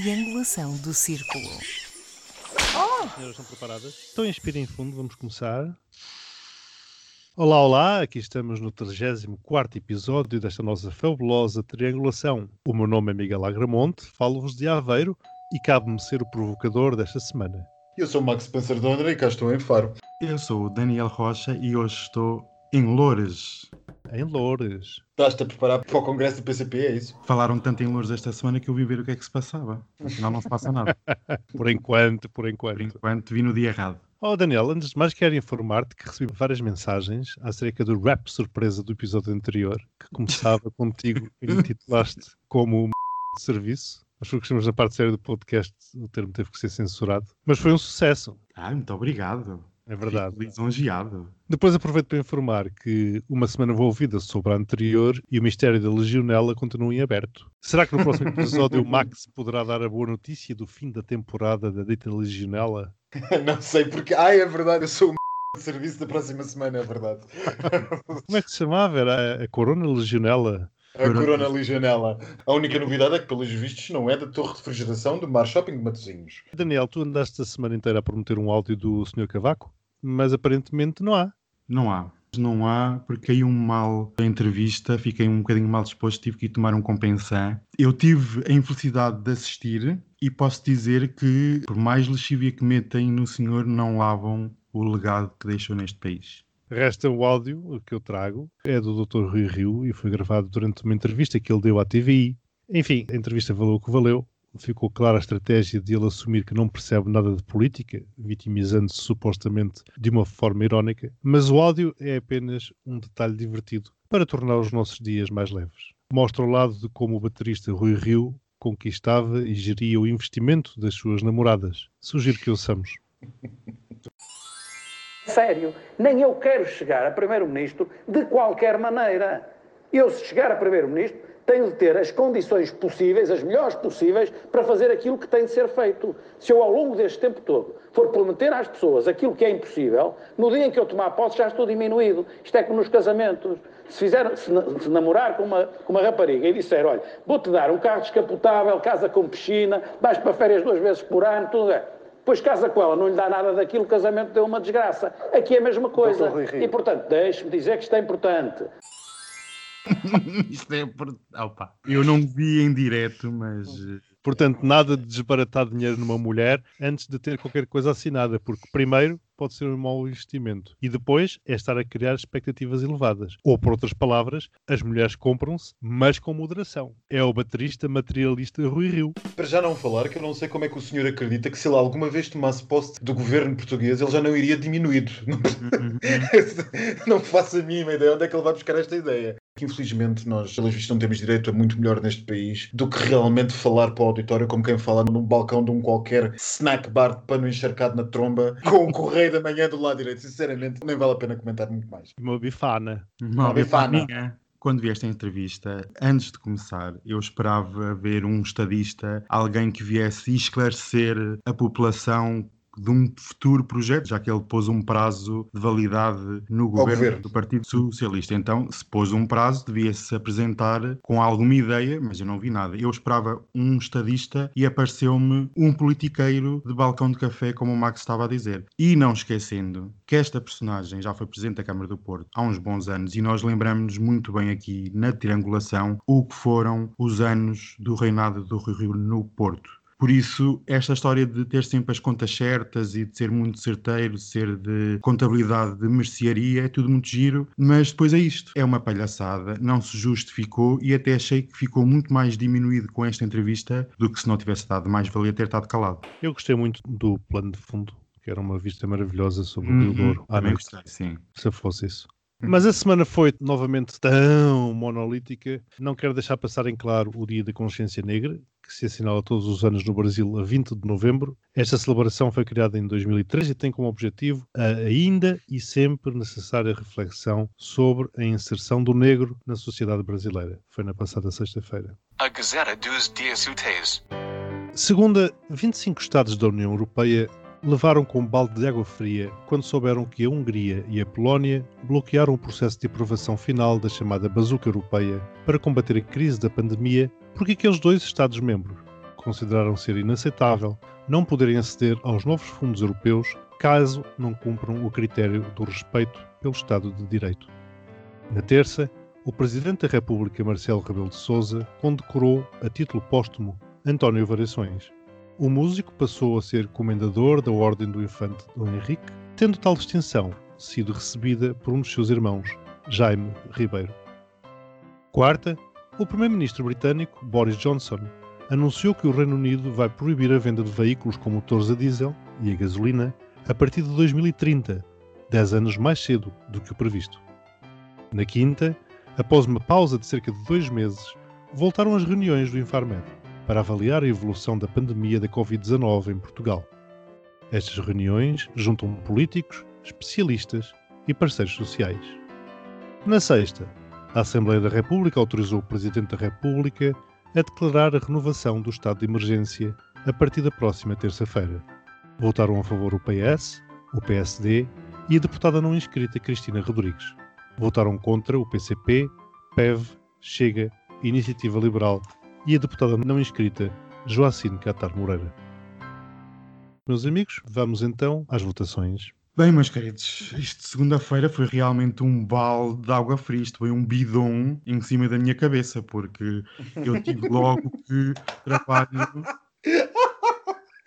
triangulação do círculo. Senhoras estão preparadas? Então inspirem fundo, vamos começar. Olá, olá, aqui estamos no 34 episódio desta nossa fabulosa triangulação. O meu nome é Miguel Agramonte, falo-vos de Aveiro e cabe-me ser o provocador desta semana. Eu sou o Max Spencer Dondra e cá estou em Faro. Eu sou o Daniel Rocha e hoje estou em Loures. Em Loures. Estás-te a preparar para o congresso do PCP, é isso? Falaram tanto em Loures esta semana que eu vim ver o que é que se passava. Afinal não se passa nada. Por enquanto, por enquanto. Por enquanto vi no dia errado. Oh Daniel, antes de mais quero informar-te que recebi várias mensagens acerca do rap surpresa do episódio anterior, que começava contigo e intitulaste como de serviço. Mas porque estamos na parte séria do podcast, o termo teve que ser censurado. Mas foi um sucesso, Ah, muito obrigado. É verdade. Fico lisonjeado. Depois aproveito para informar que uma semana envolvida sobre a anterior e o mistério da legionela continua em aberto. Será que no próximo episódio o Max poderá dar a boa notícia do fim da temporada da dita legionela? Não sei porque. Ai, é verdade, eu sou o de serviço da próxima semana, é verdade. Como é que se chamava? Era a, a Corona Legionela? A Corona Legionela. A única novidade é que, pelos vistos, não é da torre de refrigeração do Mar Shopping de Matosinhos. Daniel, tu andaste a semana inteira a prometer um áudio do Sr. Cavaco, mas aparentemente não há. Não há. Não há, porque caiu mal a entrevista, fiquei um bocadinho mal disposto, tive que ir tomar um compensar. Eu tive a infelicidade de assistir e posso dizer que, por mais lexívia que metem no senhor, não lavam o legado que deixou neste país. Resta o áudio que eu trago, é do Dr. Rui Rio e foi gravado durante uma entrevista que ele deu à TVI. Enfim, a entrevista valeu o que valeu. Ficou clara a estratégia de ele assumir que não percebe nada de política, vitimizando-se supostamente de uma forma irónica, mas o áudio é apenas um detalhe divertido para tornar os nossos dias mais leves. Mostra o lado de como o baterista Rui Rio conquistava e geria o investimento das suas namoradas. Sugiro que ouçamos. Sério, nem eu quero chegar a Primeiro-Ministro de qualquer maneira. Eu, se chegar a Primeiro-Ministro, tenho de ter as condições possíveis, as melhores possíveis, para fazer aquilo que tem de ser feito. Se eu, ao longo deste tempo todo, for prometer às pessoas aquilo que é impossível, no dia em que eu tomar posse já estou diminuído. Isto é como nos casamentos. Se, fizer, se, se namorar com uma, com uma rapariga e disser, olha, vou-te dar um carro descapotável, casa com piscina, vais para férias duas vezes por ano, tudo é. Depois casa com ela, não lhe dá nada daquilo, o casamento deu uma desgraça. Aqui é a mesma coisa. E, portanto, deixe-me dizer que isto é importante. Isto é por... Opa. Eu não vi em direto, mas eh, Portanto, nada de desbaratar dinheiro numa mulher antes de ter qualquer coisa assinada, porque primeiro pode ser um mau investimento e depois é estar a criar expectativas elevadas. Ou, por outras palavras, as mulheres compram-se, mas com moderação. É o baterista materialista Rui Rio. Para já não falar que eu não sei como é que o senhor acredita que se ele alguma vez tomasse posse do governo português, ele já não iria diminuído. Não, não faço a mínima ideia onde é que ele vai buscar esta ideia. Que, Infelizmente, nós, pelos vistos, não temos direito a muito melhor neste país do que realmente falar para o auditório como quem fala num balcão de um qualquer snack bar de pano encharcado na tromba com o correio da manhã do lado direito. Sinceramente, nem vale a pena comentar muito mais. Uma bifana. Uma bifana. bifana. Quando vi esta entrevista, antes de começar, eu esperava ver um estadista, alguém que viesse esclarecer a população de um futuro projeto, já que ele pôs um prazo de validade no governo, governo. do Partido Socialista. Então, se pôs um prazo, devia-se apresentar com alguma ideia, mas eu não vi nada. Eu esperava um estadista e apareceu-me um politiqueiro de balcão de café, como o Max estava a dizer. E não esquecendo que esta personagem já foi presidente da Câmara do Porto há uns bons anos e nós lembramos-nos muito bem aqui na triangulação o que foram os anos do reinado do Rui Rio no Porto. Por isso, esta história de ter sempre as contas certas e de ser muito certeiro, ser de contabilidade de mercearia, é tudo muito giro, mas depois é isto. É uma palhaçada, não se justificou e até achei que ficou muito mais diminuído com esta entrevista do que se não tivesse dado. Mais valia ter estado calado. Eu gostei muito do plano de fundo, que era uma vista maravilhosa sobre o Rio Douro noite, gostei, sim. se fosse isso. Mas a semana foi novamente tão monolítica. Não quero deixar passar em claro o Dia da Consciência Negra, que se assinala todos os anos no Brasil a 20 de novembro. Esta celebração foi criada em 2003 e tem como objetivo a ainda e sempre necessária reflexão sobre a inserção do negro na sociedade brasileira. Foi na passada sexta-feira. A Gazeta dos Dias Úteis. Segunda, 25 Estados da União Europeia levaram com um balde de água fria quando souberam que a Hungria e a Polónia bloquearam o processo de aprovação final da chamada Bazuca Europeia para combater a crise da pandemia porque aqueles dois Estados-membros, consideraram ser inaceitável não poderem aceder aos novos fundos europeus caso não cumpram o critério do respeito pelo Estado de Direito. Na terça, o Presidente da República, Marcelo Rebelo de Sousa, condecorou, a título póstumo, António Variações. O músico passou a ser comendador da Ordem do Infante Dom Henrique, tendo tal distinção sido recebida por um dos seus irmãos, Jaime Ribeiro. Quarta, o Primeiro-Ministro britânico, Boris Johnson, anunciou que o Reino Unido vai proibir a venda de veículos com motores a diesel e a gasolina a partir de 2030, 10 anos mais cedo do que o previsto. Na quinta, após uma pausa de cerca de dois meses, voltaram as reuniões do Infarmed para avaliar a evolução da pandemia da Covid-19 em Portugal. Estas reuniões juntam políticos, especialistas e parceiros sociais. Na sexta, a Assembleia da República autorizou o Presidente da República a declarar a renovação do estado de emergência a partir da próxima terça-feira. Votaram a favor o PS, o PSD e a deputada não inscrita Cristina Rodrigues. Votaram contra o PCP, PEV, Chega, Iniciativa Liberal e a deputada não inscrita Joacine Catar Moreira. Meus amigos, vamos então às votações. Bem, meus queridos, isto segunda-feira foi realmente um balde de água fria, isto foi um bidon em cima da minha cabeça, porque eu tive logo que trabalho.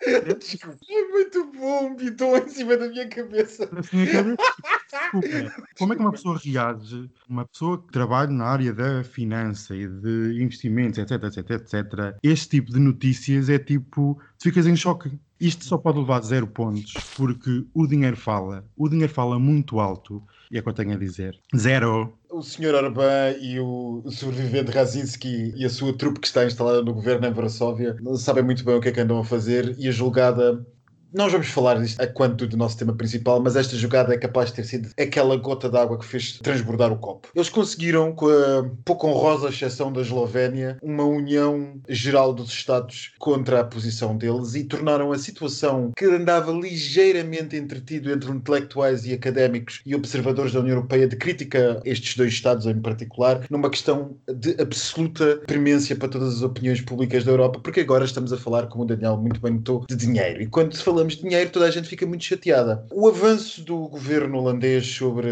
É muito bom, um bidon em cima da minha cabeça. na minha cabeça. Desculpa, como é que uma pessoa reage, uma pessoa que trabalha na área da finança e de investimentos, etc, etc, etc, este tipo de notícias é tipo, tu ficas em choque. Isto só pode levar zero pontos, porque o dinheiro fala, o dinheiro fala muito alto, e é o que eu tenho a dizer. Zero. O Sr. Orbán e o sobrevivente Razinski e a sua trupe que está instalada no governo em Varsóvia sabem muito bem o que é que andam a fazer e a julgada nós vamos falar disto a quanto do nosso tema principal, mas esta jogada é capaz de ter sido aquela gota d'água que fez transbordar o copo. Eles conseguiram, com a pouco honrosa exceção da Eslovénia, uma união geral dos Estados contra a posição deles e tornaram a situação que andava ligeiramente entretido entre intelectuais e académicos e observadores da União Europeia de crítica a estes dois Estados em particular, numa questão de absoluta premência para todas as opiniões públicas da Europa, porque agora estamos a falar, como o Daniel muito bem notou, de dinheiro. E quando se fala falamos de dinheiro, toda a gente fica muito chateada. O avanço do governo holandês sobre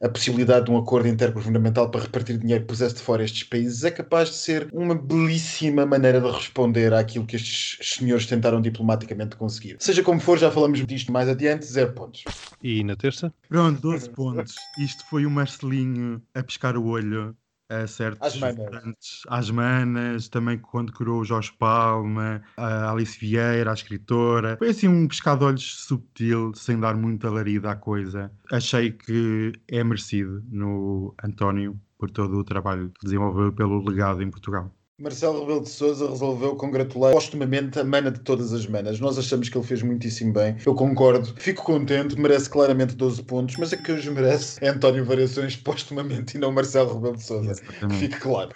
a possibilidade de um acordo intergovernamental para repartir dinheiro que pusesse de fora estes países é capaz de ser uma belíssima maneira de responder àquilo que estes senhores tentaram diplomaticamente conseguir. Seja como for, já falamos disto mais adiante, zero pontos. E na terça? Pronto, 12 pontos. Isto foi o Marcelinho a pescar o olho a certos Às manas. às manas, também quando curou o Jorge Palma, a Alice Vieira, a escritora. Foi assim um pescado de olhos subtil, sem dar muita larida à coisa. Achei que é merecido no António por todo o trabalho que desenvolveu pelo legado em Portugal. Marcelo Rebelo de Sousa resolveu congratular postumamente a mana de todas as manas. Nós achamos que ele fez muitíssimo bem. Eu concordo, fico contente, merece claramente 12 pontos, mas a que hoje merece é António Variações postumamente e não Marcelo Rebelo de Sousa. Fique claro.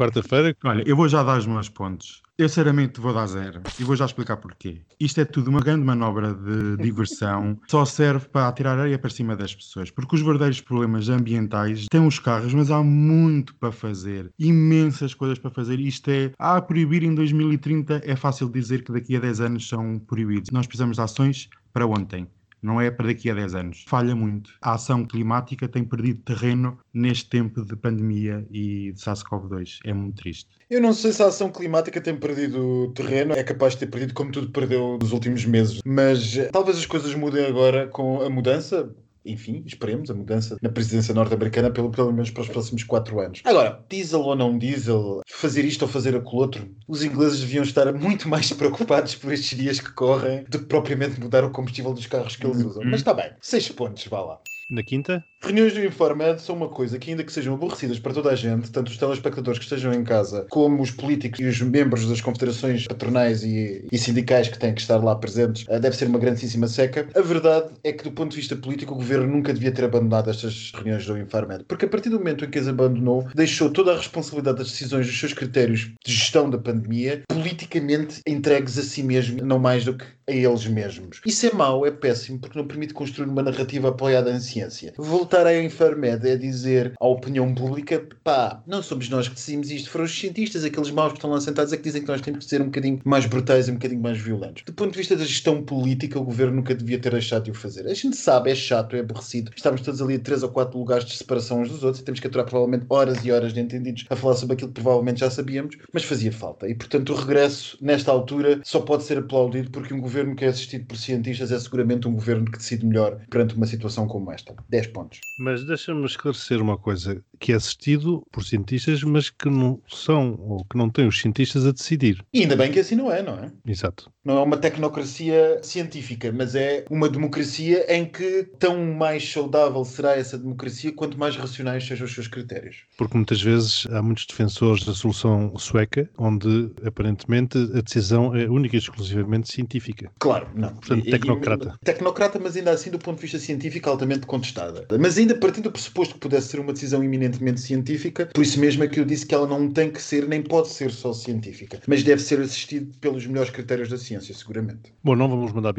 Quarta-feira, Olha, eu vou já dar os meus pontos. Eu, sinceramente, vou dar zero. E vou já explicar porquê. Isto é tudo uma grande manobra de diversão. Só serve para atirar areia para cima das pessoas. Porque os verdadeiros problemas ambientais têm os carros, mas há muito para fazer. Imensas coisas para fazer. Isto é, ah, proibir em 2030 é fácil dizer que daqui a 10 anos são proibidos. Nós precisamos de ações para ontem. Não é para daqui a 10 anos. Falha muito. A ação climática tem perdido terreno neste tempo de pandemia e de SARS-CoV-2. É muito triste. Eu não sei se a ação climática tem perdido terreno, é capaz de ter perdido como tudo perdeu nos últimos meses, mas eh, talvez as coisas mudem agora com a mudança. Enfim, esperemos a mudança na presidência norte-americana pelo, pelo menos para os próximos quatro anos. Agora, diesel ou não diesel, fazer isto ou fazer aquilo outro, os ingleses deviam estar muito mais preocupados por estes dias que correm do que propriamente mudar o combustível dos carros que eles usam. Mas está bem, seis pontos, vá lá. na quinta, Reuniões do Infarmed são uma coisa que, ainda que sejam aborrecidas para toda a gente, tanto os telespectadores que estejam em casa, como os políticos e os membros das confederações patronais e, e sindicais que têm que estar lá presentes, eh, deve ser uma grandíssima seca. A verdade é que, do ponto de vista político, o governo nunca devia ter abandonado estas reuniões do Infarmed, porque a partir do momento em que as abandonou, deixou toda a responsabilidade das decisões dos seus critérios de gestão da pandemia politicamente entregues a si mesmo, não mais do que a eles mesmos. Isso é mau, é péssimo, porque não permite construir uma narrativa apoiada em ciência. Voltando voltar à Infarmed é dizer à opinião pública, pá, não somos nós que decidimos isto, foram os cientistas, aqueles maus que estão lá sentados, é que dizem que nós temos que ser um bocadinho mais brutais e um bocadinho mais violentos. Do ponto de vista da gestão política, o governo nunca devia ter deixado de o fazer. A gente sabe, é chato, é aborrecido. Estamos todos ali a três ou quatro lugares de separação uns dos outros e temos que aturar provavelmente horas e horas de entendidos a falar sobre aquilo que provavelmente já sabíamos, mas fazia falta. E portanto o regresso, nesta altura, só pode ser aplaudido porque um governo que é assistido por cientistas é seguramente um governo que decide melhor perante uma situação como esta. 10 pontos. Mas deixa-me esclarecer uma coisa, que é assistido por cientistas, mas que não são, ou que não têm os cientistas a decidir. E ainda bem que assim não é, não é? Exato. Não é uma tecnocracia científica, mas é uma democracia em que tão mais saudável será essa democracia quanto mais racionais sejam os seus critérios. Porque muitas vezes há muitos defensores da solução sueca, onde aparentemente a decisão é única e exclusivamente científica. Claro, não. Portanto, E- e- tecnocrata. tecnocrata, mas ainda assim do ponto de vista científico altamente contestada. Mas ainda partindo do pressuposto que pudesse ser uma decisão eminentemente científica, por isso mesmo é que eu disse que ela não tem que ser, nem pode ser só científica, mas deve ser assistida pelos melhores critérios da ciência, seguramente. Bom, não vamos mandar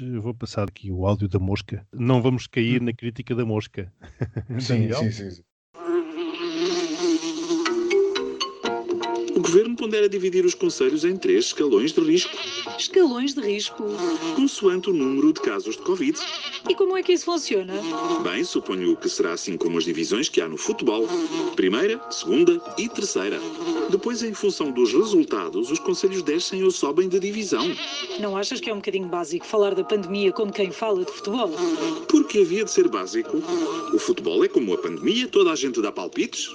eu vou passar aqui o áudio da mosca. Não vamos cair na crítica da mosca. Sim, sim, sim, sim. Governo pondera dividir os conselhos em três escalões de risco, Escalões de risco. consoante o número de casos de Covid. E como é que isso funciona? Bem, suponho que será assim como as divisões que há no futebol: primeira, segunda e terceira. Depois, em função dos resultados, os conselhos descem ou sobem de divisão. Não achas que é um bocadinho básico falar da pandemia como quem fala de futebol? Porque havia de ser básico. O futebol é como a pandemia, toda a gente dá palpites.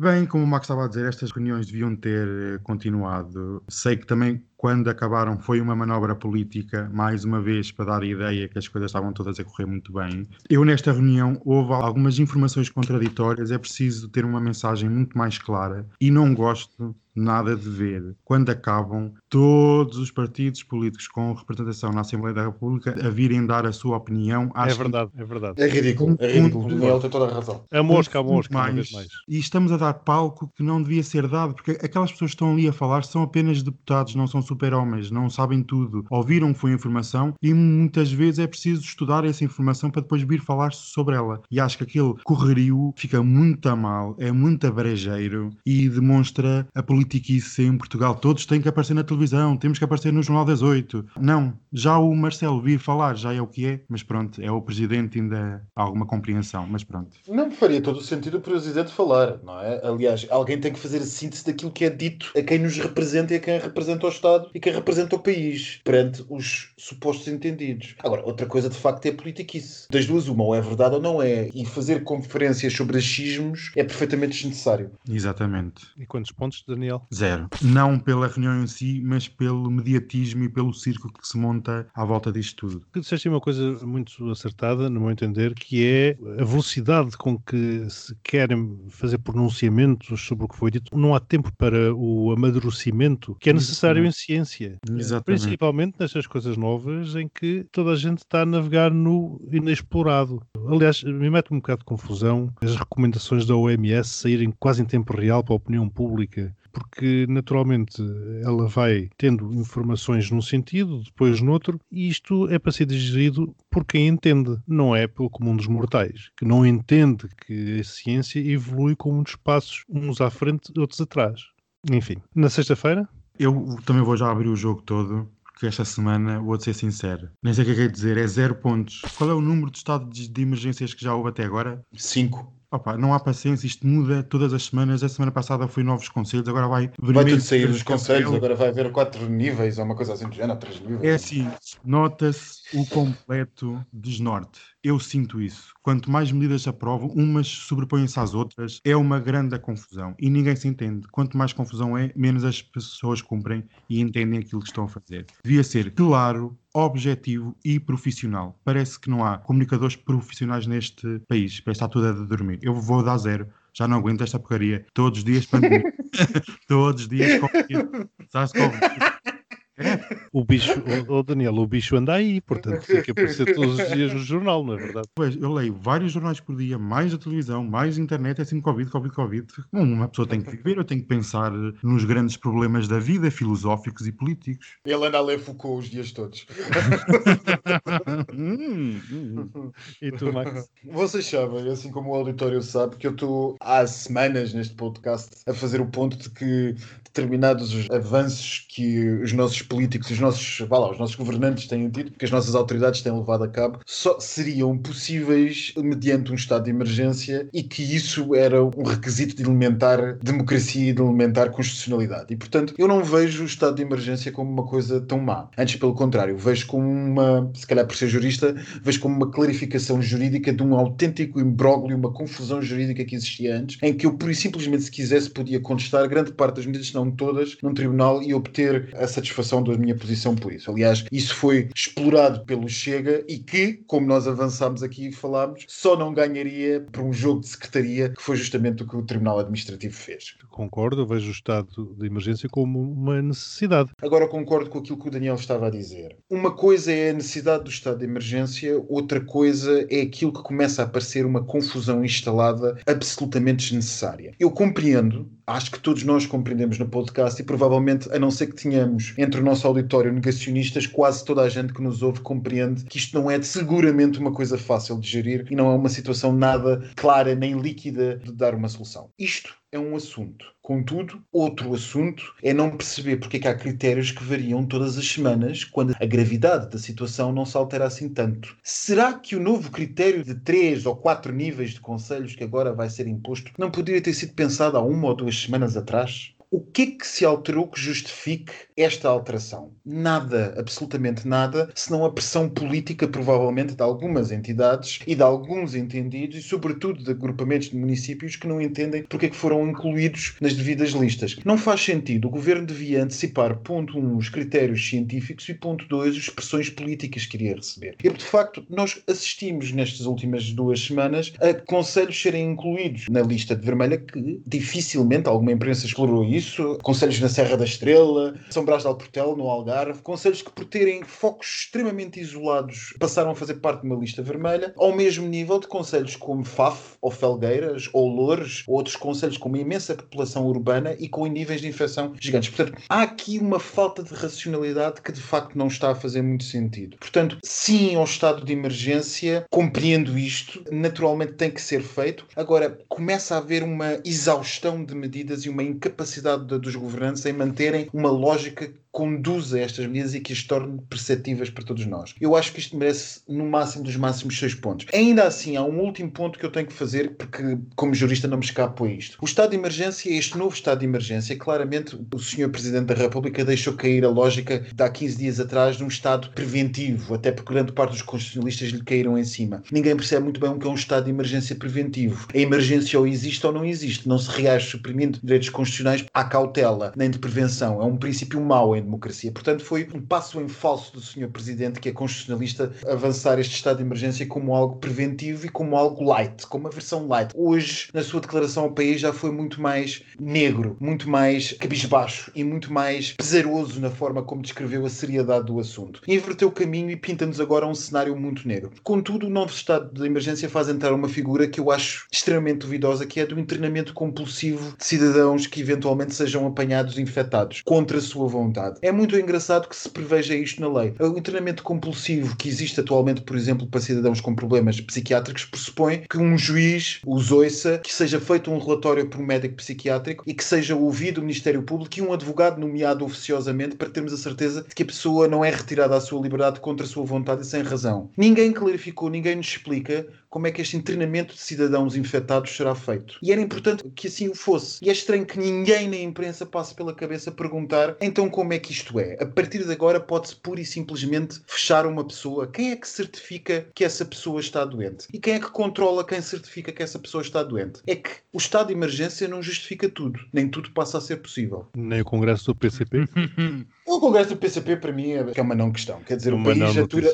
Bem, como o Max estava a dizer, estas reuniões deviam ter eh, continuado. Sei que também, quando acabaram, foi uma manobra política, mais uma vez, para dar a ideia que as coisas estavam todas a correr muito bem. Eu, nesta reunião, houve algumas informações contraditórias, é preciso ter uma mensagem muito mais clara e não gosto nada de ver, quando acabam, todos os partidos políticos com representação na Assembleia da República a virem dar a sua opinião. É Acho que verdade, é verdade. É ridículo, é ridículo. O Daniel tem toda a razão. A mosca, a mosca, vez mais. E estamos a dar palco que não devia ser dado, porque aquelas pessoas que estão ali a falar são apenas deputados, não são super-homens, não sabem tudo. Ouviram foi informação e muitas vezes é preciso estudar essa informação para depois vir falar sobre ela. E acho que aquele correrio fica muito a mal, é muito abrejeiro e demonstra a politiquice em Portugal. Todos têm que aparecer na televisão, temos que aparecer no Jornal das Oito. Não, já o Marcelo vir falar já é o que é, mas pronto, é o presidente, ainda há alguma compreensão, mas pronto. Não faria todo o sentido o presidente falar, não é? Aliás, alguém tem que fazer a síntese daquilo que é dito a quem nos representa e a quem representa o Estado e quem representa o país, perante os supostos entendidos. Agora, outra coisa de facto é a politiquice. Das duas, uma, ou é verdade ou não é. E fazer conferências sobre achismos é perfeitamente desnecessário. Exatamente. E quantos pontos, Daniel? Zero. Não pela reunião em si, mas pelo mediatismo e pelo circo que se monta à volta disto tudo. Tu disseste uma coisa muito acertada, no meu entender, que é a velocidade com que se querem fazer pronunciamentos sobre o que foi dito. Não há tempo para o amadurecimento que é necessário em ciência. Exatamente. Principalmente nestas coisas novas em que toda a gente está a navegar no inexplorado. Aliás, me mete um bocado de confusão as recomendações da OMS saírem quase em tempo real para a opinião pública. Porque naturalmente ela vai tendo informações num sentido, depois noutro, e isto é para ser digerido por quem entende, não é pelo comum dos mortais, que não entende que a ciência evolui com muitos passos, uns à frente, outros atrás. Enfim, na sexta-feira, Eu também vou já abrir o jogo todo, porque esta semana, vou ser sincero, nem sei o que é que é dizer, é zero pontos. Qual é o número de estados de emergências que já houve até agora? Cinco. Opa, não há paciência, isto muda todas as semanas. A semana passada foi novos conselhos, agora vai. Vai tudo sair dos conselhos, agora vai haver quatro níveis ou uma coisa assim do género, três níveis. É assim, nota-se o completo desnorte. Eu sinto isso. Quanto mais medidas se aprovam, umas sobrepõem-se às outras, é uma grande confusão e ninguém se entende. Quanto mais confusão é, menos as pessoas cumprem e entendem aquilo que estão a fazer. Devia ser claro, objetivo e profissional. Parece que não há comunicadores profissionais neste país. Parece está tudo a dormir. Eu vou dar zero. Já não aguento esta porcaria. Todos os dias pandemia. Todos os dias Covid. SARS-CoV. É. O bicho, oh, Daniel, o bicho anda aí, portanto tem que aparecer todos os dias no jornal, não é verdade? Pois, eu leio vários jornais por dia, mais a televisão, mais a internet, é assim Covid, Covid, Covid. Bom, uma pessoa tem que viver, eu tenho que pensar nos grandes problemas da vida, filosóficos e políticos. Ele anda a ler Foucault os dias todos. Hum, hum. E tu, Max? Vocês sabem, assim como o auditório sabe, que eu estou há semanas neste podcast a fazer o ponto de que determinados avanços que os nossos políticos, os nossos, vá lá, os nossos governantes têm tido, que as nossas autoridades têm levado a cabo, só seriam possíveis mediante um estado de emergência e que isso era um requisito de elementar democracia e de elementar constitucionalidade. E, portanto, eu não vejo o estado de emergência como uma coisa tão má. Antes, pelo contrário, vejo como uma, se calhar por ser jurista, vejo como uma clarificação jurídica de um autêntico imbróglio, uma confusão jurídica que existia antes, em que eu, por simplesmente, se quisesse, podia contestar grande parte das medidas, se não todas, num tribunal e obter a satisfação da minha posição por isso. Aliás, isso foi explorado pelo Chega e que, como nós avançámos aqui e falámos, só não ganharia por um jogo de secretaria, que foi justamente o que o Tribunal Administrativo fez. Concordo, eu vejo o estado de emergência como uma necessidade. Agora concordo com aquilo que o Daniel estava a dizer. Uma coisa é a necessidade do estado de emergência, outra coisa é aquilo que começa a parecer uma confusão instalada absolutamente desnecessária. Eu compreendo acho que todos nós compreendemos no podcast e provavelmente, a não ser que tenhamos entre o nosso auditório negacionistas, quase toda a gente que nos ouve compreende que isto não é seguramente uma coisa fácil de gerir e não é uma situação nada clara nem líquida de dar uma solução. Isto é um assunto. Contudo, outro assunto é não perceber porque é que há critérios que variam todas as semanas quando a gravidade da situação não se altera assim tanto. Será que o novo critério de três ou quatro níveis de conselhos que agora vai ser imposto não poderia ter sido pensado há uma ou duas semanas atrás? O que é que se alterou que justifique esta alteração? Nada, absolutamente nada, senão a pressão política, provavelmente, de algumas entidades e de alguns entendidos, e sobretudo de agrupamentos de municípios que não entendem porque é que foram incluídos nas devidas listas. Não faz sentido. O governo devia antecipar, ponto 1, um, os critérios científicos e, ponto 2, as pressões políticas que iria receber. E, de facto, nós assistimos nestas últimas duas semanas a conselhos serem incluídos na lista de vermelha que dificilmente alguma imprensa explorou isso isso, conselhos na Serra da Estrela, São Brás de Alportel, no Algarve, conselhos que por terem focos extremamente isolados passaram a fazer parte de uma lista vermelha, ao mesmo nível de conselhos como Faf, ou Felgueiras, ou Loures, ou outros conselhos com uma imensa população urbana e com níveis de infecção gigantes. Portanto, há aqui uma falta de racionalidade que de facto não está a fazer muito sentido. Portanto, sim ao estado de emergência, compreendo isto, naturalmente tem que ser feito. Agora, começa a haver uma exaustão de medidas e uma incapacidade capacidade dos governantes em manterem uma lógica could conduza estas medidas e que as torne perceptíveis para todos nós. Eu acho que isto merece no máximo dos máximos seis pontos. Ainda assim, há um último ponto que eu tenho que fazer, porque como jurista não me escapo a isto. O estado de emergência, este novo estado de emergência, claramente o senhor Presidente da República deixou cair a lógica de há 15 dias atrás de um estado preventivo, até porque grande parte dos constitucionalistas lhe caíram em cima. Ninguém percebe muito bem o que é um estado de emergência preventivo. A emergência ou existe ou não existe. Não se reage suprimindo direitos constitucionais à cautela, nem de prevenção. É um princípio mau em democracia. Portanto, foi um passo em falso do Sr. Presidente, que é constitucionalista, avançar este estado de emergência como algo preventivo e como algo light, como uma versão light. Hoje, na sua declaração ao país, já foi muito mais negro, muito mais cabisbaixo e muito mais pesaroso na forma como descreveu a seriedade do assunto. Inverteu o caminho e pinta-nos agora um cenário muito negro. Contudo, o novo estado de emergência faz entrar uma figura que eu acho extremamente duvidosa, que é do internamento compulsivo de cidadãos que eventualmente sejam apanhados infectados contra a sua vontade. É muito engraçado que se preveja isto na lei. O internamento compulsivo que existe atualmente, por exemplo, para cidadãos com problemas psiquiátricos, pressupõe que um juiz os ouça, que seja feito um relatório por um médico psiquiátrico e que seja ouvido o Ministério Público e um advogado nomeado oficiosamente para termos a certeza de que a pessoa não é retirada à sua liberdade contra a sua vontade e sem razão. Ninguém clarificou, ninguém nos explica como é que este internamento de cidadãos infectados será feito. E era importante que assim o fosse. E é estranho que ninguém na imprensa passe pela cabeça perguntar então como é que isto é. A partir de agora pode-se pura e simplesmente fechar uma pessoa. Quem é que certifica que essa pessoa está doente? E quem é que controla quem certifica que essa pessoa está doente? É que o estado de emergência não justifica tudo. Nem tudo passa a ser possível. Nem o Congresso do PCP. o Congresso do PCP, para mim, é uma não questão. Quer dizer, uma o país atura.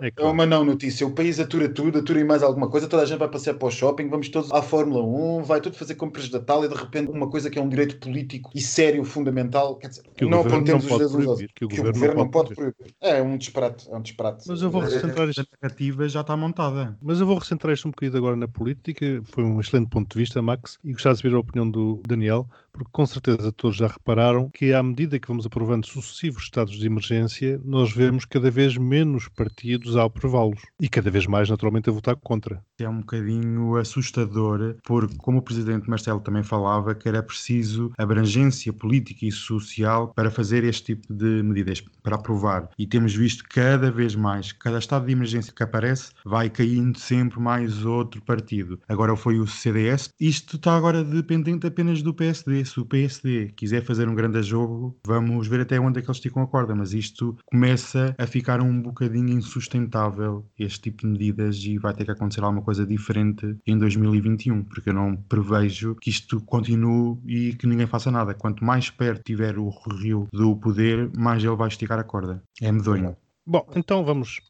É, claro. é uma não notícia. O país atura tudo, atura e mais alguma coisa, toda a gente vai passear para o shopping, vamos todos à Fórmula 1, vai tudo fazer compras de Natal e de repente uma coisa que é um direito político e sério, fundamental, quer dizer, que não apontemos os pode usados. proibir, que o Que o governo governo não pode pode proibir. É um disparate. É um disparate. Mas eu vou É- recentrar isto. A narrativa já está montada. Mas eu vou recentrar isto um bocadinho agora na política. Foi um excelente ponto de vista, Max, e gostava de saber a opinião do Daniel, porque com certeza todos já repararam que à medida que vamos aprovando sucessivos estados de emergência, nós vemos cada vez menos partidos a aprová-los e cada vez mais, naturalmente, a votar contra. É um bocadinho assustador, porque, como o Presidente Marcelo também falava, que era preciso abrangência política e social para fazer este tipo de medidas, para aprovar. E temos visto cada vez mais, cada estado de emergência que aparece, vai caindo sempre mais outro partido. Agora foi o CDS. Isto está agora dependente apenas do PSD. Se o PSD quiser fazer um grande jogo, vamos ver até onde é que eles esticam a corda. Mas isto começa a ficar um bocadinho insustentável, este tipo de medidas, e vai ter que acontecer alguma coisa diferente em 2021, porque eu não prevejo que isto continue e que ninguém faça nada. Quanto mais perto tiver o Rio do poder, mais ele vai esticar a corda. É medonho. Bom, então vamos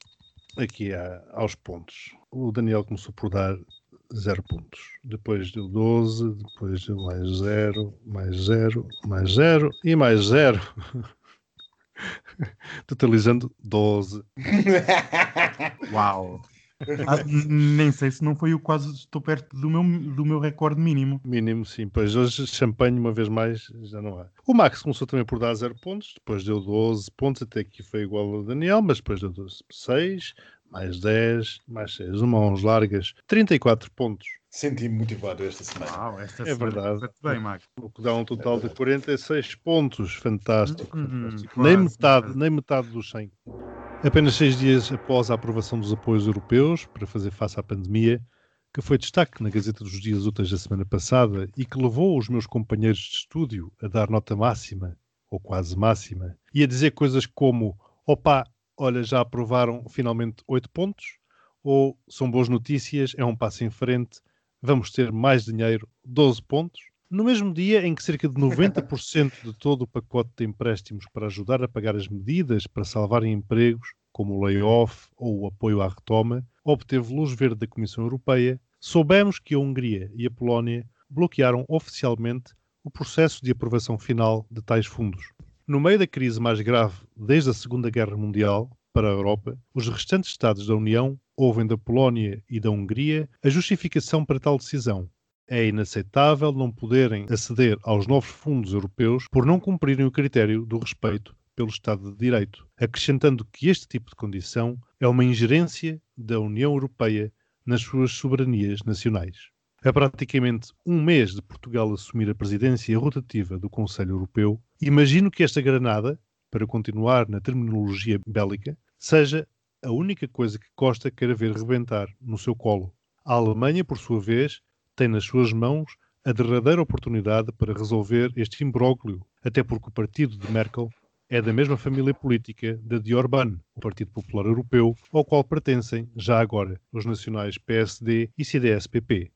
aqui a- aos pontos. O Daniel começou por dar zero pontos. Depois deu 12, depois deu mais zero, mais zero, mais zero e mais zero. Totalizando 12. Uau! Ah, nem sei se não foi o quase estou perto do meu, do meu recorde mínimo. Mínimo, sim. Pois hoje champanhe, uma vez mais, já não há. O Max começou também por dar 0 pontos, depois deu 12 pontos, até aqui foi igual ao Daniel, mas depois deu 12, 6, mais 10, mais 6, uma mãos largas, 34 pontos. Senti-me motivado esta semana. Uau, esta É semana verdade. bem, Max. O que dá um total de 46 pontos. Fantástico. Hum, fantástico. Nem metade, nem metade dos 100. Apenas seis dias após a aprovação dos apoios europeus para fazer face à pandemia, que foi destaque na Gazeta dos Dias Úteis da semana passada e que levou os meus companheiros de estúdio a dar nota máxima, ou quase máxima, e a dizer coisas como: opá, olha, já aprovaram finalmente 8 pontos, ou são boas notícias, é um passo em frente, vamos ter mais dinheiro, 12 pontos. No mesmo dia em que cerca de 90% de todo o pacote de empréstimos para ajudar a pagar as medidas para salvarem empregos, como o layoff ou o apoio à retoma, obteve luz verde da Comissão Europeia, soubemos que a Hungria e a Polónia bloquearam oficialmente o processo de aprovação final de tais fundos. No meio da crise mais grave desde a Segunda Guerra Mundial para a Europa, os restantes Estados da União ouvem da Polónia e da Hungria a justificação para tal decisão. É inaceitável não poderem aceder aos novos fundos europeus por não cumprirem o critério do respeito pelo Estado de Direito, acrescentando que este tipo de condição é uma ingerência da União Europeia nas suas soberanias nacionais. A praticamente um mês de Portugal assumir a presidência rotativa do Conselho Europeu, imagino que esta granada, para continuar na terminologia bélica, seja a única coisa que Costa queira ver rebentar no seu colo. A Alemanha, por sua vez, tem nas suas mãos a derradeira oportunidade para resolver este imbróglio, até porque o partido de Merkel é da mesma família política da de Orbán, o Partido Popular Europeu, ao qual pertencem, já agora, os nacionais PSD e CDS-PP.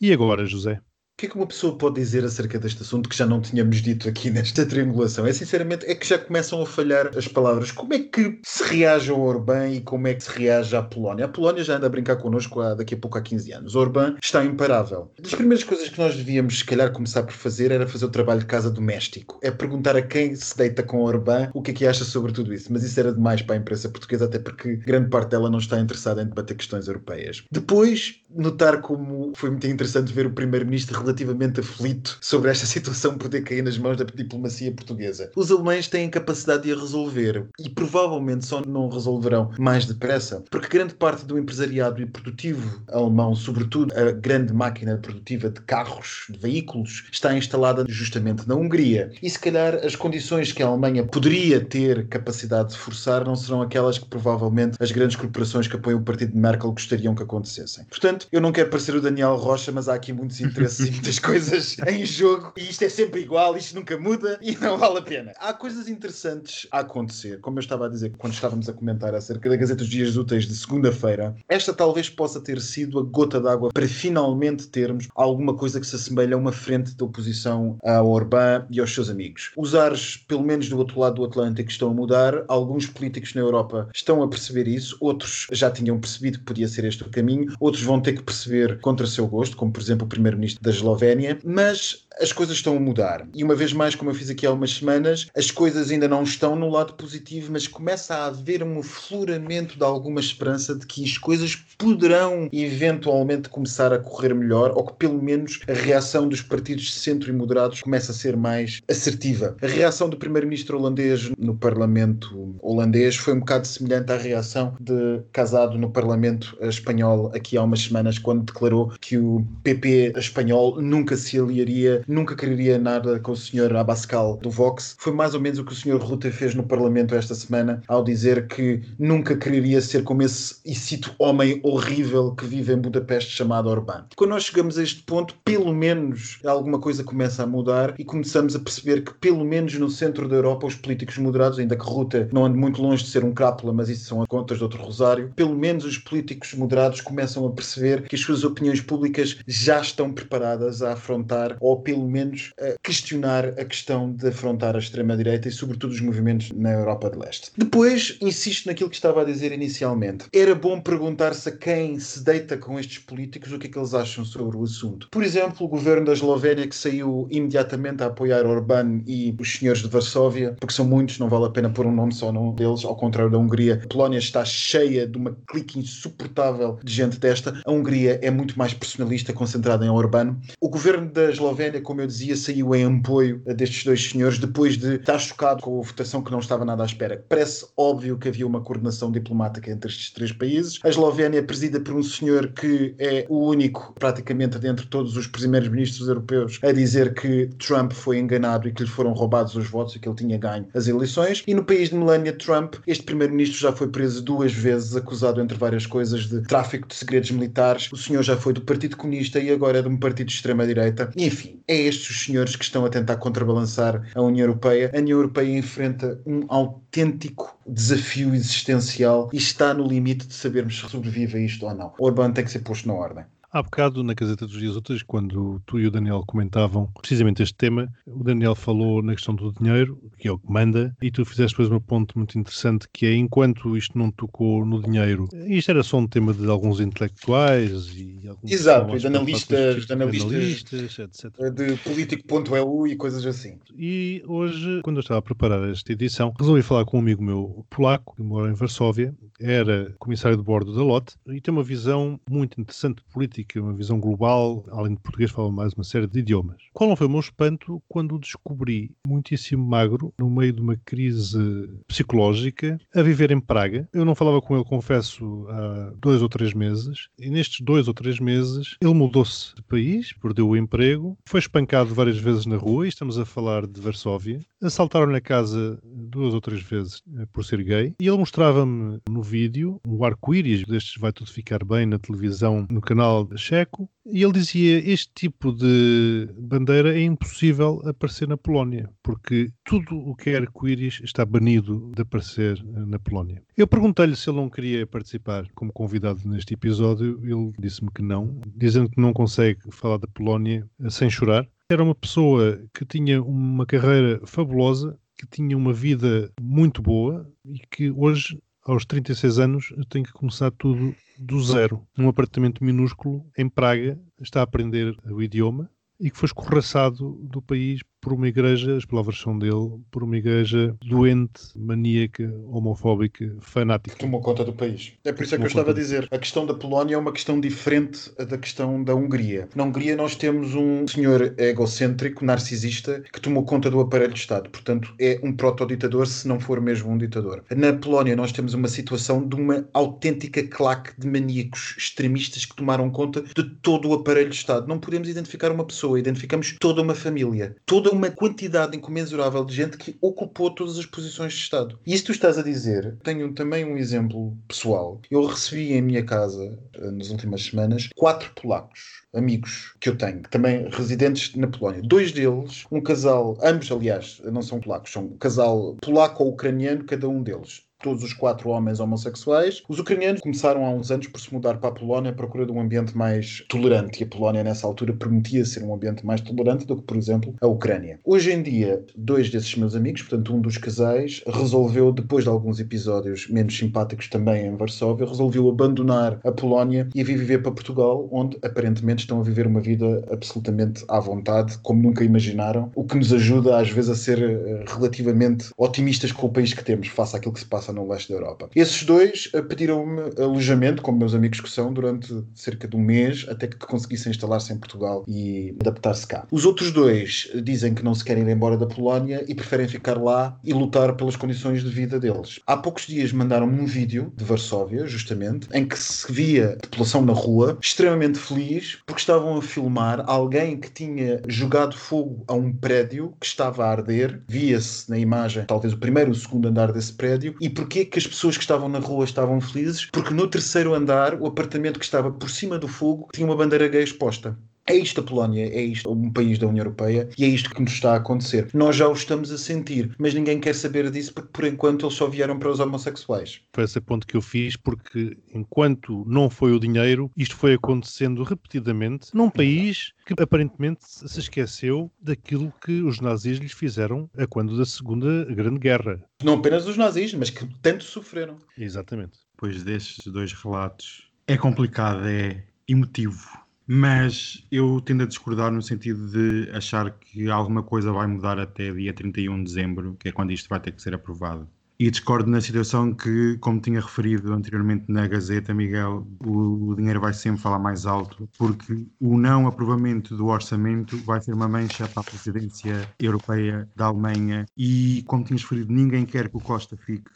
E agora, José? O que é que uma pessoa pode dizer acerca deste assunto que já não tínhamos dito aqui nesta triangulação? É sinceramente, é que já começam a falhar as palavras. Como é que se reage ao Orbán e como é que se reage à Polónia? A Polónia já anda a brincar connosco há, daqui a pouco há 15 anos. O Orbán está imparável. Das primeiras coisas que nós devíamos, se calhar, começar por fazer era fazer o trabalho de casa doméstico. É perguntar a quem se deita com o Orbán o que é que acha sobre tudo isso. Mas isso era demais para a imprensa portuguesa, até porque grande parte dela não está interessada em debater questões europeias. Depois, notar como foi muito interessante ver o primeiro-ministro relativamente aflito sobre esta situação poder cair nas mãos da diplomacia portuguesa. Os alemães têm capacidade de a resolver e provavelmente só não resolverão mais depressa, porque grande parte do empresariado e produtivo alemão, sobretudo a grande máquina produtiva de carros, de veículos, está instalada justamente na Hungria. E se calhar as condições que a Alemanha poderia ter capacidade de forçar não serão aquelas que provavelmente as grandes corporações que apoiam o partido de Merkel gostariam que acontecessem. Portanto, eu não quero parecer o Daniel Rocha, mas há aqui muitos interesses e muitas coisas em jogo e isto é sempre igual, isto nunca muda e não vale a pena. Há coisas interessantes a acontecer, como eu estava a dizer quando estávamos a comentar acerca da Gazeta dos Dias Úteis de segunda-feira. Esta talvez possa ter sido a gota d'água para finalmente termos alguma coisa que se assemelha a uma frente de oposição ao Orbán e aos seus amigos. Os ares, pelo menos do outro lado do Atlântico, estão a mudar. Alguns políticos na Europa estão a perceber isso, outros já tinham percebido que podia ser este o caminho, outros vão ter ter que perceber contra seu gosto, como por exemplo o primeiro-ministro da Eslovénia, mas as coisas estão a mudar. E uma vez mais, como eu fiz aqui há umas semanas, as coisas ainda não estão no lado positivo, mas começa a haver um afloramento de alguma esperança de que as coisas poderão eventualmente começar a correr melhor, ou que pelo menos a reação dos partidos de centro e moderados começa a ser mais assertiva. A reação do primeiro-ministro holandês no Parlamento holandês foi um bocado semelhante à reação de Casado no Parlamento espanhol aqui há umas semanas, quando declarou que o PP espanhol nunca se aliaria nunca quereria nada com o senhor Abascal do Vox. Foi mais ou menos o que o senhor Rutte fez no Parlamento esta semana, ao dizer que nunca quereria ser como esse, e cito, homem horrível que vive em Budapeste chamado Orbán. Quando nós chegamos a este ponto, pelo menos alguma coisa começa a mudar e começamos a perceber que, pelo menos no centro da Europa, os políticos moderados, ainda que Rutte não ande muito longe de ser um crápula, mas isso são as contas de outro rosário, pelo menos os políticos moderados começam a perceber que as suas opiniões públicas já estão preparadas a afrontar, ou pelo pelo menos, a questionar a questão de afrontar a extrema-direita e, sobretudo, os movimentos na Europa de Leste. Depois, insisto naquilo que estava a dizer inicialmente. Era bom perguntar-se a quem se deita com estes políticos o que é que eles acham sobre o assunto. Por exemplo, o governo da Eslovénia que saiu imediatamente a apoiar Orbán e os senhores de Varsóvia, porque são muitos, não vale a pena pôr um nome só num deles, ao contrário da Hungria. A Polónia está cheia de uma clique insuportável de gente desta. A Hungria é muito mais personalista, concentrada em Orbán. O governo da Eslovénia como eu dizia, saiu em apoio destes dois senhores depois de estar chocado com a votação que não estava nada à espera. Parece óbvio que havia uma coordenação diplomática entre estes três países. A Eslovénia é presidida por um senhor que é o único, praticamente, dentre todos os primeiros ministros europeus, a dizer que Trump foi enganado e que lhe foram roubados os votos e que ele tinha ganho as eleições. E no país de Melania Trump, este primeiro-ministro já foi preso duas vezes, acusado, entre várias coisas, de tráfico de segredos militares. O senhor já foi do Partido Comunista e agora é de um partido de extrema-direita. Enfim, é estes os senhores que estão a tentar contrabalançar a União Europeia. A União Europeia enfrenta um autêntico desafio existencial e está no limite de sabermos se sobrevive a isto ou não. Orbán tem que ser posto na ordem. Há bocado, na Gazeta dos Dias Úteis, quando tu e o Daniel comentavam precisamente este tema, o Daniel falou na questão do dinheiro, que é o que manda, e tu fizeste depois um ponto muito interessante, que é enquanto isto não tocou no dinheiro, isto era só um tema de alguns intelectuais e alguns Exato, e de analistas, de analistas, analistas etc. de político.eu e coisas assim. E hoje, quando eu estava a preparar esta edição, resolvi falar com um amigo meu polaco, que mora em Varsóvia, era comissário de bordo da LOT, e tem uma visão muito interessante de política política, uma visão global, além de português, fala mais uma série de idiomas. Qual não foi o meu espanto quando o descobri muitíssimo magro, no meio de uma crise psicológica, a viver em Praga. Eu não falava com ele, confesso, há dois ou três meses, e nestes dois ou três meses ele mudou-se de país, perdeu o emprego, foi espancado várias vezes na rua, e estamos a falar de Varsóvia, assaltaram-lhe a casa duas ou três vezes eh, por ser gay, e ele mostrava-me no vídeo um arco-íris, destes vai tudo ficar bem na televisão, no canal checo, e ele dizia este tipo de bandeira é impossível aparecer na Polónia, porque tudo o que é arco-íris está banido de aparecer na Polónia. Eu perguntei-lhe se ele não queria participar como convidado neste episódio, ele disse-me que não, dizendo que não consegue falar da Polónia sem chorar. Era uma pessoa que tinha uma carreira fabulosa, que tinha uma vida muito boa e que hoje aos 36 anos eu tenho que começar tudo do zero. Num apartamento minúsculo em Praga, está a aprender o idioma e que foi escorraçado do país por uma igreja, as palavras são dele, por uma igreja doente, maníaca, homofóbica, fanática. Que tomou conta do país. É por isso é que eu estava a dizer. A questão da Polónia é uma questão diferente da questão da Hungria. Na Hungria nós temos um senhor egocêntrico, narcisista, que tomou conta do aparelho de Estado. Portanto, é um proto-ditador, se não for mesmo um ditador. Na Polónia nós temos uma situação de uma autêntica claque de maníacos extremistas que tomaram conta de todo o aparelho de Estado. Não podemos identificar uma pessoa, identificamos toda uma família. Toda toda uma quantidade incomensurável de gente que ocupou todas as posições de Estado. E isso tu estás a dizer, tenho também um exemplo pessoal. Eu recebi em minha casa, eh, nas últimas semanas, quatro polacos amigos que eu tenho, também residentes na Polónia. Dois deles, um casal, ambos, aliás, não são polacos, são um casal polaco ou ucraniano, cada um deles todos os quatro homens homossexuais. Os ucranianos começaram há uns anos por se mudar para a Polónia à procura de um ambiente mais tolerante, e a Polónia nessa altura permitia ser um ambiente mais tolerante do que, por exemplo, a Ucrânia. Hoje em dia, dois desses meus amigos, portanto um dos casais, resolveu, depois de alguns episódios menos simpáticos também em Varsóvia, resolveu abandonar a Polónia e vir viver para Portugal, onde aparentemente estão a viver uma vida absolutamente à vontade, como nunca imaginaram, o que nos ajuda às vezes a ser uh, relativamente otimistas com o país que temos, face àquilo que se passa no leste da Europa. Esses dois uh, pediram-me alojamento, como meus amigos que são, durante cerca de um mês, até que conseguissem instalar-se em Portugal e adaptar-se cá. Os outros dois dizem que não se querem ir embora da Polónia e preferem ficar lá e lutar pelas condições de vida deles. Há poucos dias mandaram-me um vídeo de Varsóvia, justamente, em que se via a população na rua extremamente feliz porque estavam a filmar alguém que tinha jogado fogo a um prédio que estava a arder. Via-se na imagem, talvez o primeiro ou o segundo andar desse prédio. E porquê que as pessoas que estavam na rua estavam felizes? Porque no terceiro andar, o apartamento que estava por cima do fogo tinha uma bandeira gay exposta. É isto a Polónia, é isto um país da União Europeia e é isto que nos está a acontecer. Nós já o estamos a sentir, mas ninguém quer saber disso porque por enquanto eles só vieram para os homossexuais. Foi esse ponto que eu fiz porque enquanto não foi o dinheiro, isto foi acontecendo repetidamente num país que aparentemente se esqueceu daquilo que os nazis lhes fizeram a quando da Segunda Grande Guerra. Não apenas os nazis, mas que tanto sofreram. Exatamente. Depois destes dois relatos, é complicado, é emotivo mas eu tendo a discordar no sentido de achar que alguma coisa vai mudar até dia 31 de dezembro, que é quando isto vai ter que ser aprovado. E discordo na situação que, como tinha referido anteriormente na Gazeta, Miguel, o, o, dinheiro vai sempre falar mais alto, porque o não aprovamento do orçamento vai ser uma mancha para a presidência europeia da Alemanha. E, como tinhas referido, ninguém quer que o Costa fique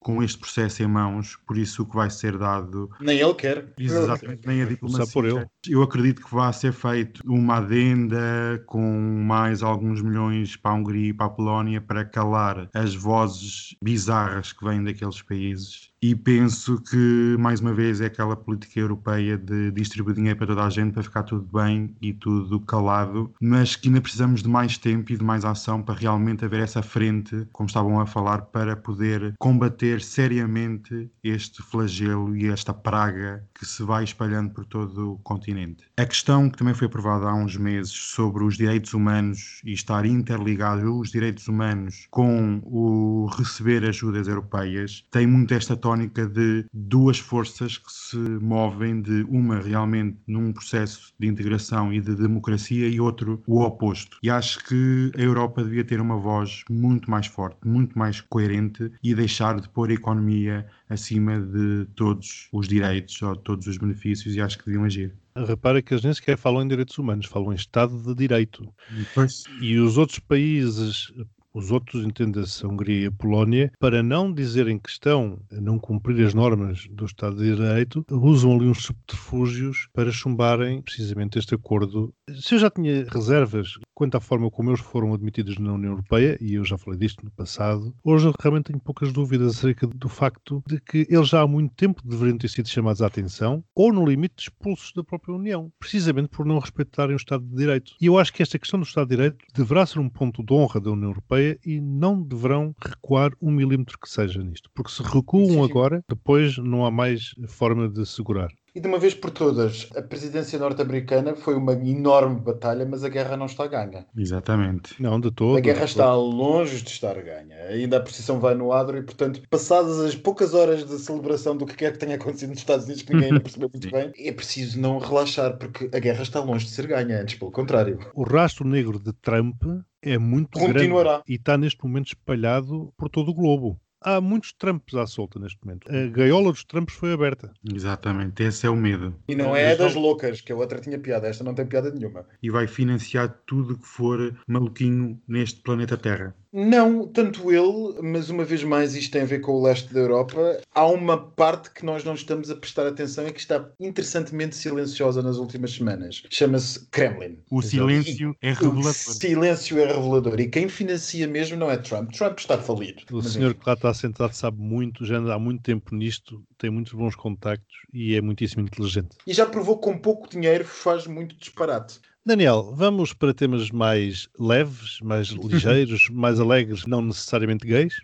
com este processo em mãos, por isso o que vai ser dado. Nem ele quer. Exatamente, nem a diplomacia. Só por ele. Eu acredito que vai ser feito uma adenda com mais alguns milhões para a Hungria e para a Polónia para calar as vozes bizarras que vêm daqueles países e penso que, mais uma vez, é aquela política europeia de distribuir dinheiro para toda a gente para ficar tudo bem e tudo calado, mas que ainda precisamos de mais tempo e de mais ação para realmente haver essa frente, como estavam a falar, para poder combater seriamente este flagelo e esta praga que se vai espalhando por todo o continente. A questão que também foi aprovada há uns meses sobre os direitos humanos e estar interligado os direitos humanos com o receber ajudas europeias tem muito esta tónica de duas forças que se movem de uma realmente num processo de integração e de democracia e outro o oposto. E acho que a Europa devia ter uma voz muito mais forte, muito mais coerente e deixar de pôr a economia acima de todos os direitos ou todos os benefícios e acho que deviam agir. Repara que eles nem sequer falam em direitos humanos, falam em Estado de Direito. Pois. E os outros países os outros, entenda-se a Hungria e a Polónia, para não dizerem que estão a não cumprir as normas do Estado de Direito, usam ali uns subterfúgios para chumbarem precisamente este acordo. Se eu já tinha reservas quanto à forma como eles foram admitidos na União Europeia, e eu já falei disto no passado, hoje eu realmente tenho poucas dúvidas acerca do facto de que eles já há muito tempo deveriam ter sido chamados à atenção, ou no limite expulsos da própria União, precisamente por não respeitarem o Estado de Direito. E eu acho que esta questão do Estado de Direito deverá ser um ponto de honra da União Europeia e não deverão recuar um milímetro que seja nisto, porque se recuam agora, depois não há mais forma de segurar. E de uma vez por todas, a presidência norte-americana foi uma enorme batalha, mas a guerra não está ganha. Exatamente. Não, de todo. A guerra está longe de estar ganha. Ainda a precisão vai no adro e, portanto, passadas as poucas horas de celebração do que quer que tenha acontecido nos Estados Unidos, que ninguém ainda percebeu muito bem, é preciso não relaxar, porque a guerra está longe de ser ganha, antes pelo contrário. O rastro negro de Trump é muito Continuará. grande e está neste momento espalhado por todo o globo há muitos trampos à solta neste momento. A gaiola dos trampos foi aberta. Exatamente, esse é o medo. E não é das loucas, que a outra tinha piada, esta não tem piada nenhuma. E vai financiar tudo que for maluquinho neste planeta Terra. Não, tanto ele, mas uma vez mais isto tem a ver com o leste da Europa. Há uma parte que nós não estamos a prestar atenção e que está interessantemente silenciosa nas últimas semanas. Chama-se Kremlin. O silêncio e, é revelador. O silêncio é revelador. E quem financia mesmo não é Trump. Trump está falido. O senhor que lá está sentado sabe muito, já anda há muito tempo nisto, tem muitos bons contactos e é muitíssimo inteligente. E já provou que com pouco dinheiro faz muito disparate. Daniel, vamos para temas mais leves, mais ligeiros, mais alegres, não necessariamente gays?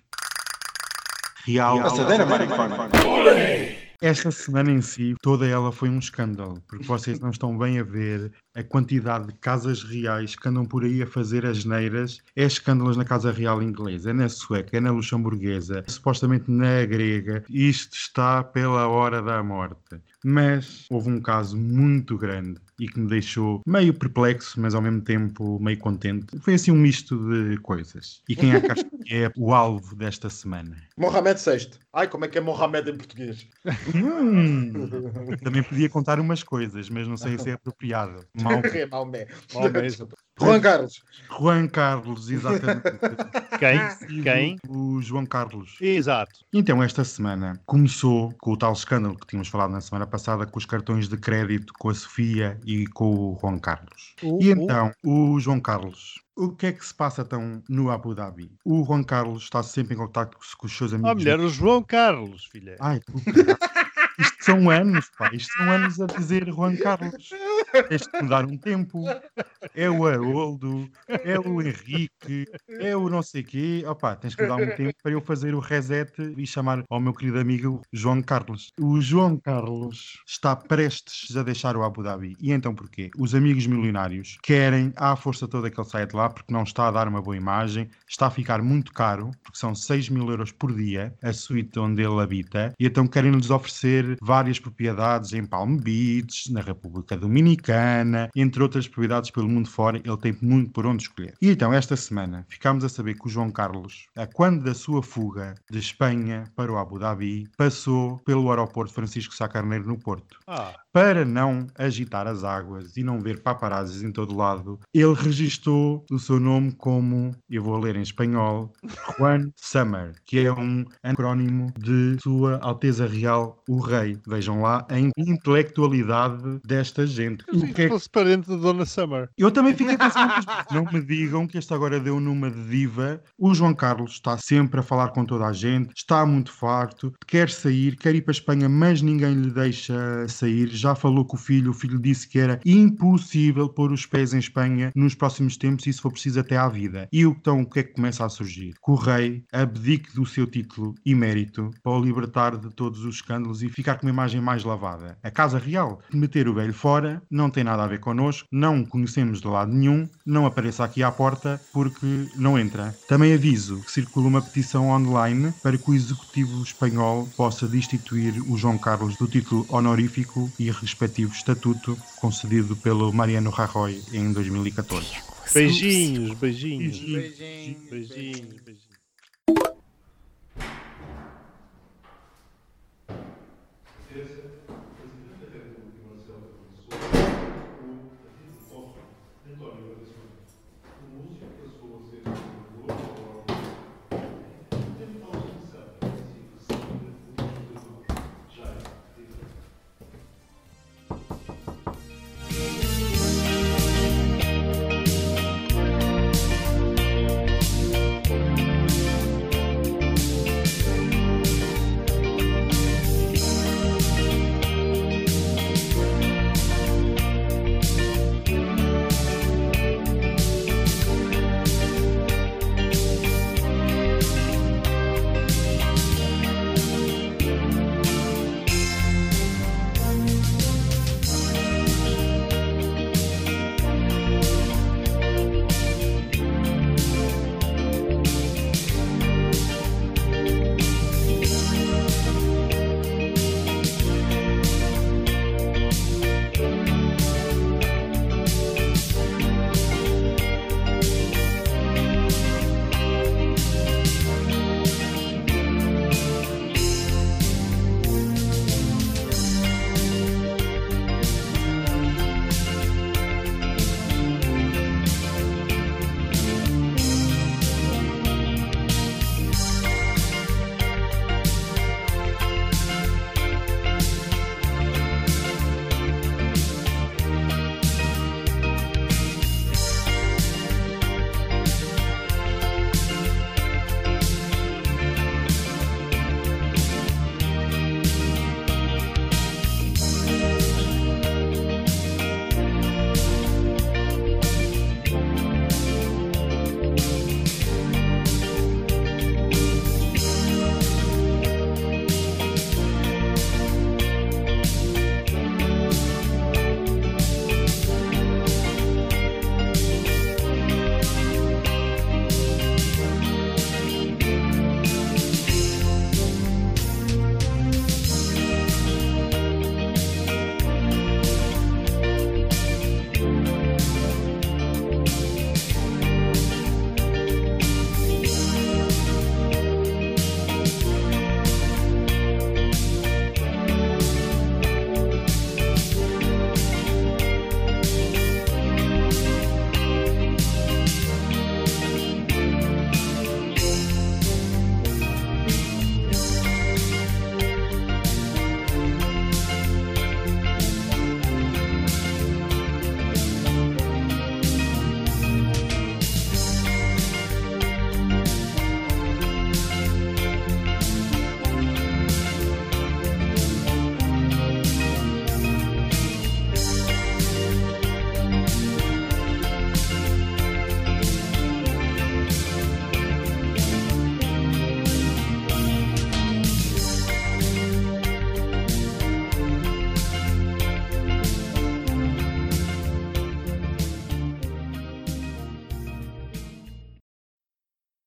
real. Passadeira, maricona. Esta semana em si, toda ela foi um escândalo, porque vocês não estão bem a ver a quantidade de casas reais que andam por aí a fazer as neiras. É escândalos na Casa Real Inglesa, é na Sueca, é na Luxemburguesa, supostamente na grega. Isto está pela hora da morte. Mas houve um caso muito grande e que me deixou meio perplexo, mas ao mesmo tempo meio contente. Foi assim um misto de coisas. E quem é que acha que é o alvo desta semana? Mohamed VI. Ai, como é que é Mohamed em português? Hum, também podia contar umas coisas, mas não sei se é apropriado. Mal. Maomé. Maomé. Juan Carlos. Juan Carlos, exatamente. Quem? Quem? O João Carlos. Exato. Então, esta semana começou com o tal escândalo que tínhamos falado na semana passada, com os cartões de crédito com a Sofia e com o Juan Carlos. O- E o- então, o João Carlos. O que é que se passa então no Abu Dhabi? O Juan Carlos está sempre em contato com os seus amigos. Oh, mulher, o João Carlos, filha. Ai, tu. Isto são anos, pá. Isto são anos a dizer Juan Carlos. Tens de mudar um tempo. É o Haroldo, é o Henrique, é o não sei quê. Opa, tens que mudar um tempo para eu fazer o reset e chamar ao meu querido amigo João Carlos. O João Carlos está prestes a deixar o Abu Dhabi. E então porquê? Os amigos milionários querem à força toda que ele saia de lá porque não está a dar uma boa imagem, está a ficar muito caro, porque são 6 mil euros por dia a suíte onde ele habita, e então querem-lhes oferecer várias propriedades em Palm Beach, na República Dominicana, entre outras propriedades pelo mundo fora, ele tem muito por onde escolher. E então, esta semana, ficámos a saber que o João Carlos, a quando da sua fuga de Espanha para o Abu Dhabi, passou pelo aeroporto Francisco Sá Carneiro no Porto. Ah, Para não agitar as águas e não ver paparazzis em todo lado, ele registou o seu nome como, eu vou ler em espanhol, Juan Summer, que é um acrónimo de Sua Alteza Real, o Rei. Vejam lá a intelectualidade desta gente. O que é se fosse parente da Dona Summer. eu também fiquei pensando, não me digam que este agora deu numa de diva. O João Carlos está sempre a falar com toda a gente, está muito farto, quer sair, quer ir para a Espanha, mas ninguém lhe deixa sair. Já falou com o filho, o filho disse que era impossível pôr os pés em Espanha nos próximos tempos e se for preciso até à vida. E então o que é que começa a surgir? Que o rei abdique do seu título e mérito para o libertar de todos os escândalos e ficar com uma imagem mais lavada. A Casa Real, meter o velho fora, não tem nada a ver connosco, não o conhecemos de lado nenhum, não apareça aqui à porta porque não entra. Também aviso que circula uma petição online para que o Executivo espanhol possa destituir o João Carlos do título honorífico e respectivo estatuto concedido pelo Mariano Rajoy em 2014. Beijinhos, beijinhos. Beijinhos. Beijinhos, beijinhos.